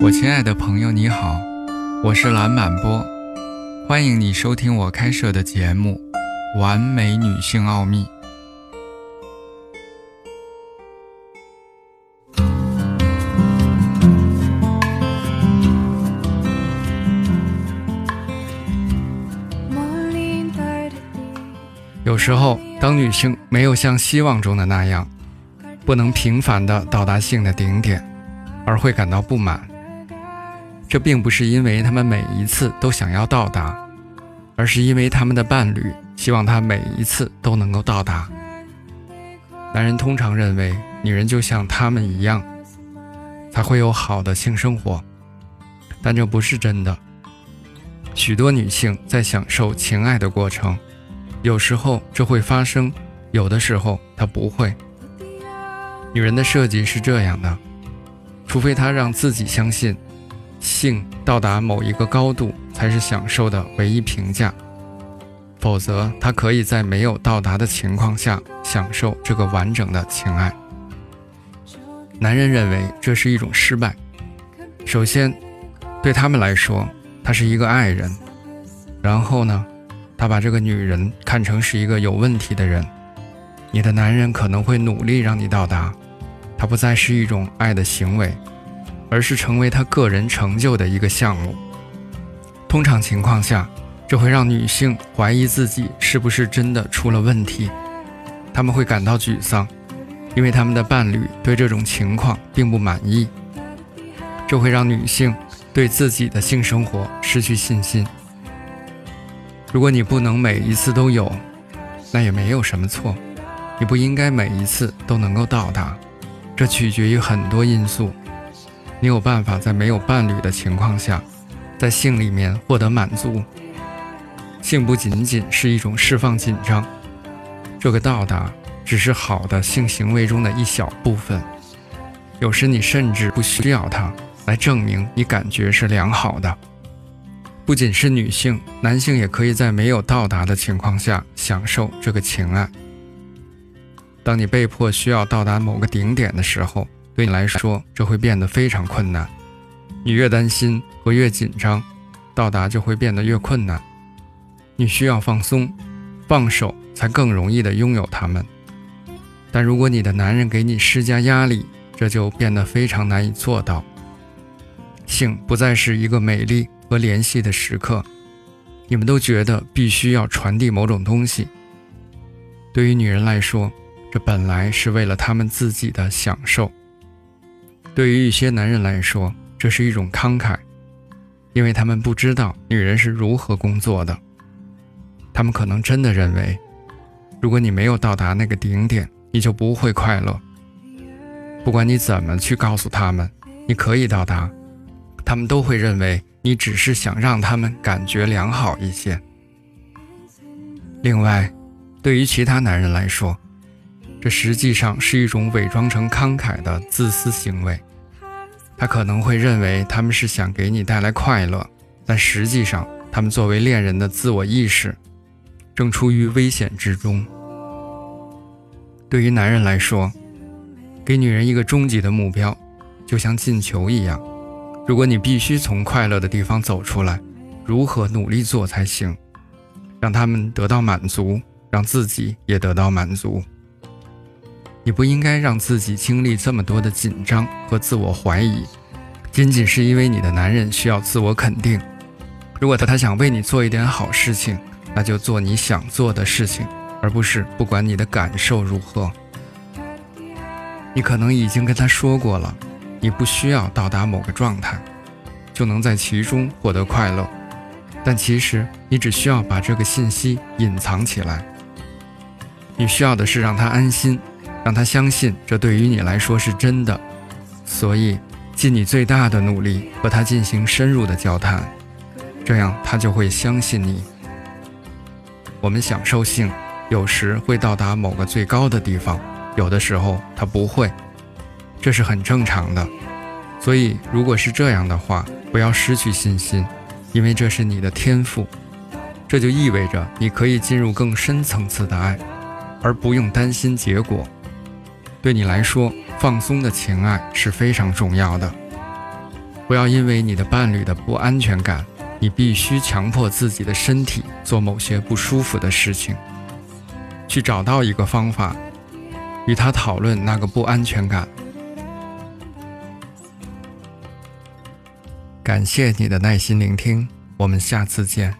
我亲爱的朋友，你好，我是蓝满波，欢迎你收听我开设的节目《完美女性奥秘》。有时候，当女性没有像希望中的那样，不能频繁的到达性的顶点，而会感到不满。这并不是因为他们每一次都想要到达，而是因为他们的伴侣希望他每一次都能够到达。男人通常认为女人就像他们一样，才会有好的性生活，但这不是真的。许多女性在享受情爱的过程，有时候这会发生，有的时候它不会。女人的设计是这样的，除非她让自己相信。性到达某一个高度才是享受的唯一评价，否则他可以在没有到达的情况下享受这个完整的情爱。男人认为这是一种失败。首先，对他们来说，他是一个爱人；然后呢，他把这个女人看成是一个有问题的人。你的男人可能会努力让你到达，他不再是一种爱的行为。而是成为他个人成就的一个项目。通常情况下，这会让女性怀疑自己是不是真的出了问题，他们会感到沮丧，因为他们的伴侣对这种情况并不满意。这会让女性对自己的性生活失去信心。如果你不能每一次都有，那也没有什么错，你不应该每一次都能够到达，这取决于很多因素。你有办法在没有伴侣的情况下，在性里面获得满足。性不仅仅是一种释放紧张，这个到达只是好的性行为中的一小部分。有时你甚至不需要它来证明你感觉是良好的。不仅是女性，男性也可以在没有到达的情况下享受这个情爱。当你被迫需要到达某个顶点的时候。对你来说，这会变得非常困难。你越担心和越紧张，到达就会变得越困难。你需要放松、放手，才更容易的拥有他们。但如果你的男人给你施加压力，这就变得非常难以做到。性不再是一个美丽和联系的时刻，你们都觉得必须要传递某种东西。对于女人来说，这本来是为了他们自己的享受。对于一些男人来说，这是一种慷慨，因为他们不知道女人是如何工作的。他们可能真的认为，如果你没有到达那个顶点，你就不会快乐。不管你怎么去告诉他们你可以到达，他们都会认为你只是想让他们感觉良好一些。另外，对于其他男人来说，这实际上是一种伪装成慷慨的自私行为。他可能会认为他们是想给你带来快乐，但实际上，他们作为恋人的自我意识正处于危险之中。对于男人来说，给女人一个终极的目标，就像进球一样。如果你必须从快乐的地方走出来，如何努力做才行？让他们得到满足，让自己也得到满足。你不应该让自己经历这么多的紧张和自我怀疑，仅仅是因为你的男人需要自我肯定。如果他他想为你做一点好事情，那就做你想做的事情，而不是不管你的感受如何。你可能已经跟他说过了，你不需要到达某个状态，就能在其中获得快乐，但其实你只需要把这个信息隐藏起来。你需要的是让他安心。让他相信这对于你来说是真的，所以尽你最大的努力和他进行深入的交谈，这样他就会相信你。我们享受性有时会到达某个最高的地方，有的时候他不会，这是很正常的。所以如果是这样的话，不要失去信心，因为这是你的天赋，这就意味着你可以进入更深层次的爱，而不用担心结果。对你来说，放松的情爱是非常重要的。不要因为你的伴侣的不安全感，你必须强迫自己的身体做某些不舒服的事情。去找到一个方法，与他讨论那个不安全感。感谢你的耐心聆听，我们下次见。